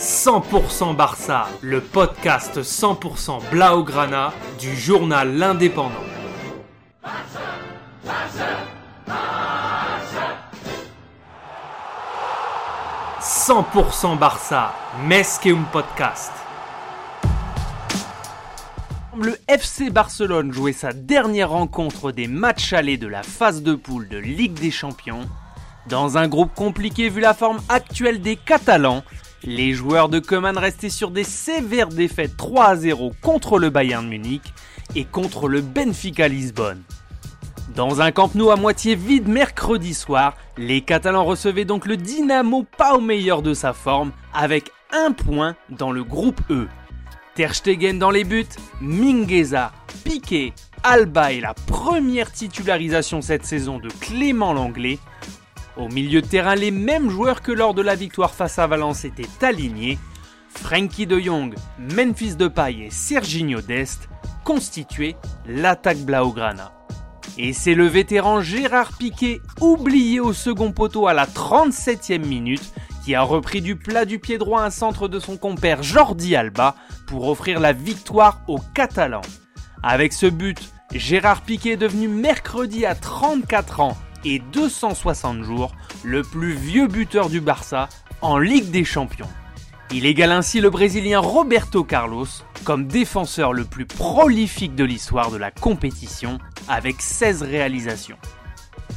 100% Barça, le podcast 100% Blaugrana du journal L'Indépendant. 100% Barça, Mesqueum Podcast. Le FC Barcelone jouait sa dernière rencontre des matchs allés de la phase de poule de Ligue des Champions. Dans un groupe compliqué vu la forme actuelle des Catalans, les joueurs de Coman restaient sur des sévères défaites 3 à 0 contre le Bayern Munich et contre le Benfica Lisbonne. Dans un Camp Nou à moitié vide mercredi soir, les Catalans recevaient donc le Dynamo pas au meilleur de sa forme avec un point dans le groupe E. Ter Stegen dans les buts, Mingueza, Piqué, Alba et la première titularisation cette saison de Clément Langlais. Au milieu de terrain, les mêmes joueurs que lors de la victoire face à Valence étaient alignés. Frankie de Jong, Memphis Depay et Serginho Dest constituaient l'attaque Blaugrana. Et c'est le vétéran Gérard Piquet, oublié au second poteau à la 37e minute, qui a repris du plat du pied droit un centre de son compère Jordi Alba pour offrir la victoire aux Catalans. Avec ce but, Gérard Piquet est devenu mercredi à 34 ans et 260 jours le plus vieux buteur du Barça en Ligue des Champions. Il égale ainsi le Brésilien Roberto Carlos comme défenseur le plus prolifique de l'histoire de la compétition avec 16 réalisations.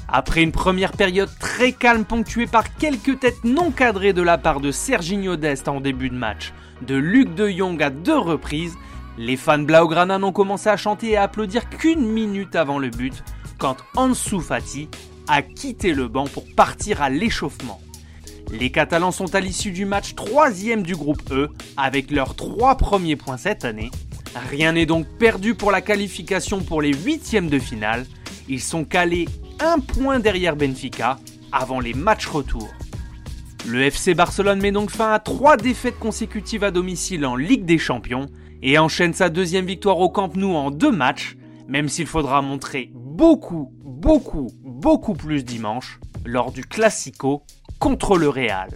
Après une première période très calme ponctuée par quelques têtes non cadrées de la part de Serginho Dest en début de match, de Luc de Jong à deux reprises, les fans Blaugrana n'ont commencé à chanter et à applaudir qu'une minute avant le but, quand Ansu Fati a quitté le banc pour partir à l'échauffement. Les Catalans sont à l'issue du match troisième du groupe E, avec leurs trois premiers points cette année. Rien n'est donc perdu pour la qualification pour les huitièmes de finale. Ils sont calés un point derrière Benfica avant les matchs retour. Le FC Barcelone met donc fin à trois défaites consécutives à domicile en Ligue des Champions et enchaîne sa deuxième victoire au Camp Nou en deux matchs, même s'il faudra montrer beaucoup, beaucoup, beaucoup plus dimanche lors du Classico contre le Real.